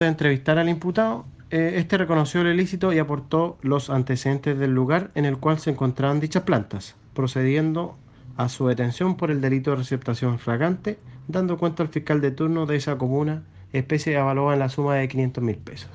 de entrevistar al imputado, eh, este reconoció el ilícito y aportó los antecedentes del lugar en el cual se encontraban dichas plantas, procediendo a su detención por el delito de receptación flagrante, dando cuenta al fiscal de turno de esa comuna, especie evaluada en la suma de 500 mil pesos.